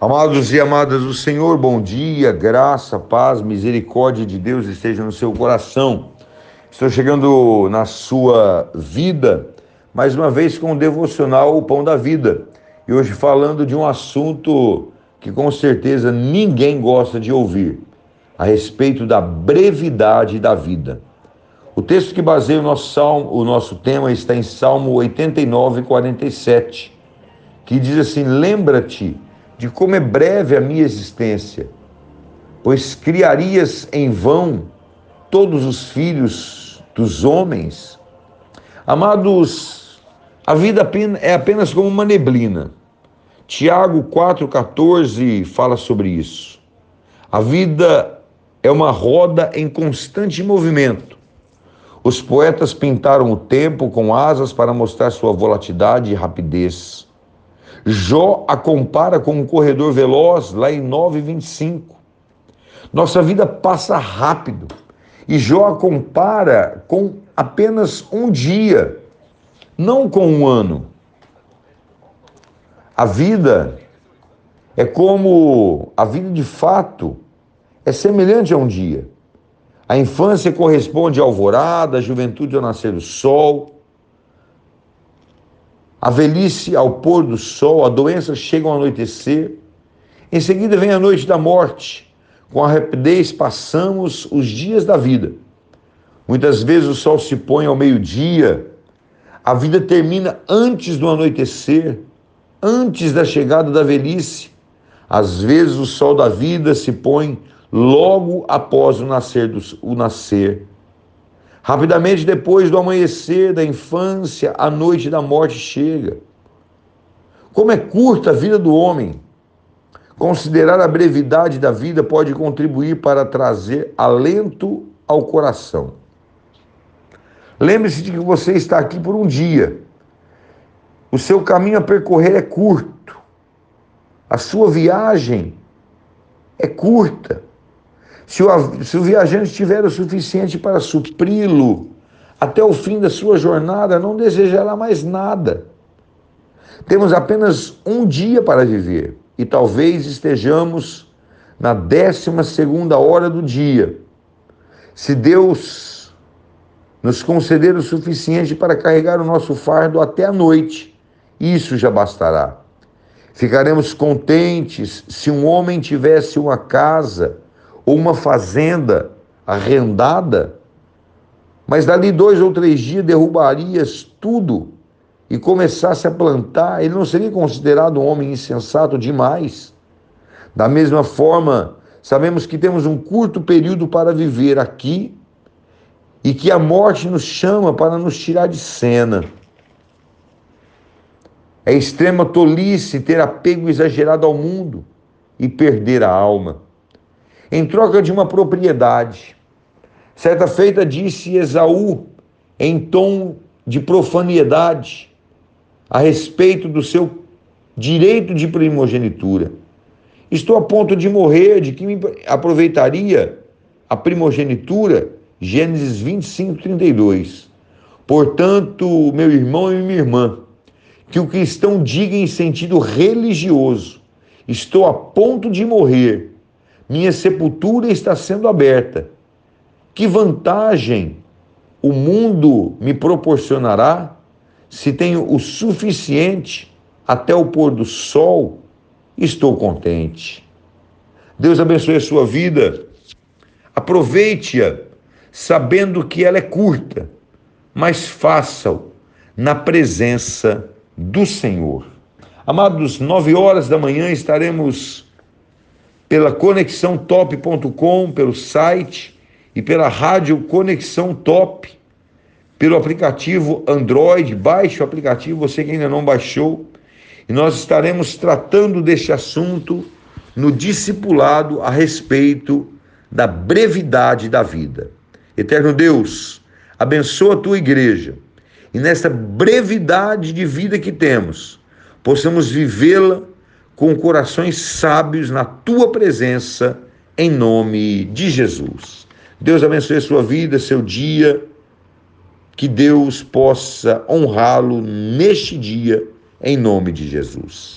Amados e amadas do Senhor, bom dia, graça, paz, misericórdia de Deus esteja no seu coração. Estou chegando na sua vida, mais uma vez com o devocional O Pão da Vida. E hoje falando de um assunto que com certeza ninguém gosta de ouvir, a respeito da brevidade da vida. O texto que baseia o nosso, salmo, o nosso tema está em Salmo 89, 47, que diz assim: Lembra-te de como é breve a minha existência, pois criarias em vão todos os filhos dos homens. Amados, a vida é apenas como uma neblina. Tiago 4,14 fala sobre isso. A vida é uma roda em constante movimento. Os poetas pintaram o tempo com asas para mostrar sua volatilidade e rapidez. Jó a compara com um corredor veloz, lá em 9,25. Nossa vida passa rápido. E Jó a compara com apenas um dia, não com um ano. A vida é como a vida de fato é semelhante a um dia. A infância corresponde à alvorada, a juventude ao nascer do sol, a velhice ao pôr do sol, a doença chega ao anoitecer. Em seguida vem a noite da morte. Com a rapidez passamos os dias da vida. Muitas vezes o sol se põe ao meio-dia, a vida termina antes do anoitecer, antes da chegada da velhice. Às vezes o sol da vida se põe logo após o nascer, do, o nascer Rapidamente depois do amanhecer da infância, a noite da morte chega. Como é curta a vida do homem. Considerar a brevidade da vida pode contribuir para trazer alento ao coração. Lembre-se de que você está aqui por um dia. O seu caminho a percorrer é curto. A sua viagem é curta. Se o, se o viajante tiver o suficiente para supri-lo até o fim da sua jornada, não desejará mais nada. Temos apenas um dia para viver e talvez estejamos na décima segunda hora do dia. Se Deus nos conceder o suficiente para carregar o nosso fardo até a noite, isso já bastará. Ficaremos contentes se um homem tivesse uma casa ou uma fazenda arrendada, mas dali dois ou três dias derrubarias tudo e começasse a plantar, ele não seria considerado um homem insensato demais. Da mesma forma, sabemos que temos um curto período para viver aqui e que a morte nos chama para nos tirar de cena. É extrema tolice ter apego exagerado ao mundo e perder a alma em troca de uma propriedade. Certa feita disse Esaú, em tom de profanidade, a respeito do seu direito de primogenitura. Estou a ponto de morrer, de que me aproveitaria a primogenitura? Gênesis 25, 32. Portanto, meu irmão e minha irmã, que o cristão diga em sentido religioso: estou a ponto de morrer, minha sepultura está sendo aberta. Que vantagem o mundo me proporcionará se tenho o suficiente até o pôr do sol? Estou contente. Deus abençoe a sua vida. Aproveite-a sabendo que ela é curta, mas faça-o na presença do Senhor. Amados, nove horas da manhã estaremos pela conexãotop.com, pelo site e pela rádio Conexão Top, pelo aplicativo Android, baixe o aplicativo, você que ainda não baixou, e nós estaremos tratando deste assunto no discipulado a respeito da brevidade da vida. Eterno Deus, abençoa a tua igreja e nesta brevidade de vida que temos, possamos vivê-la com corações sábios na tua presença, em nome de Jesus. Deus abençoe a sua vida, seu dia, que Deus possa honrá-lo neste dia, em nome de Jesus.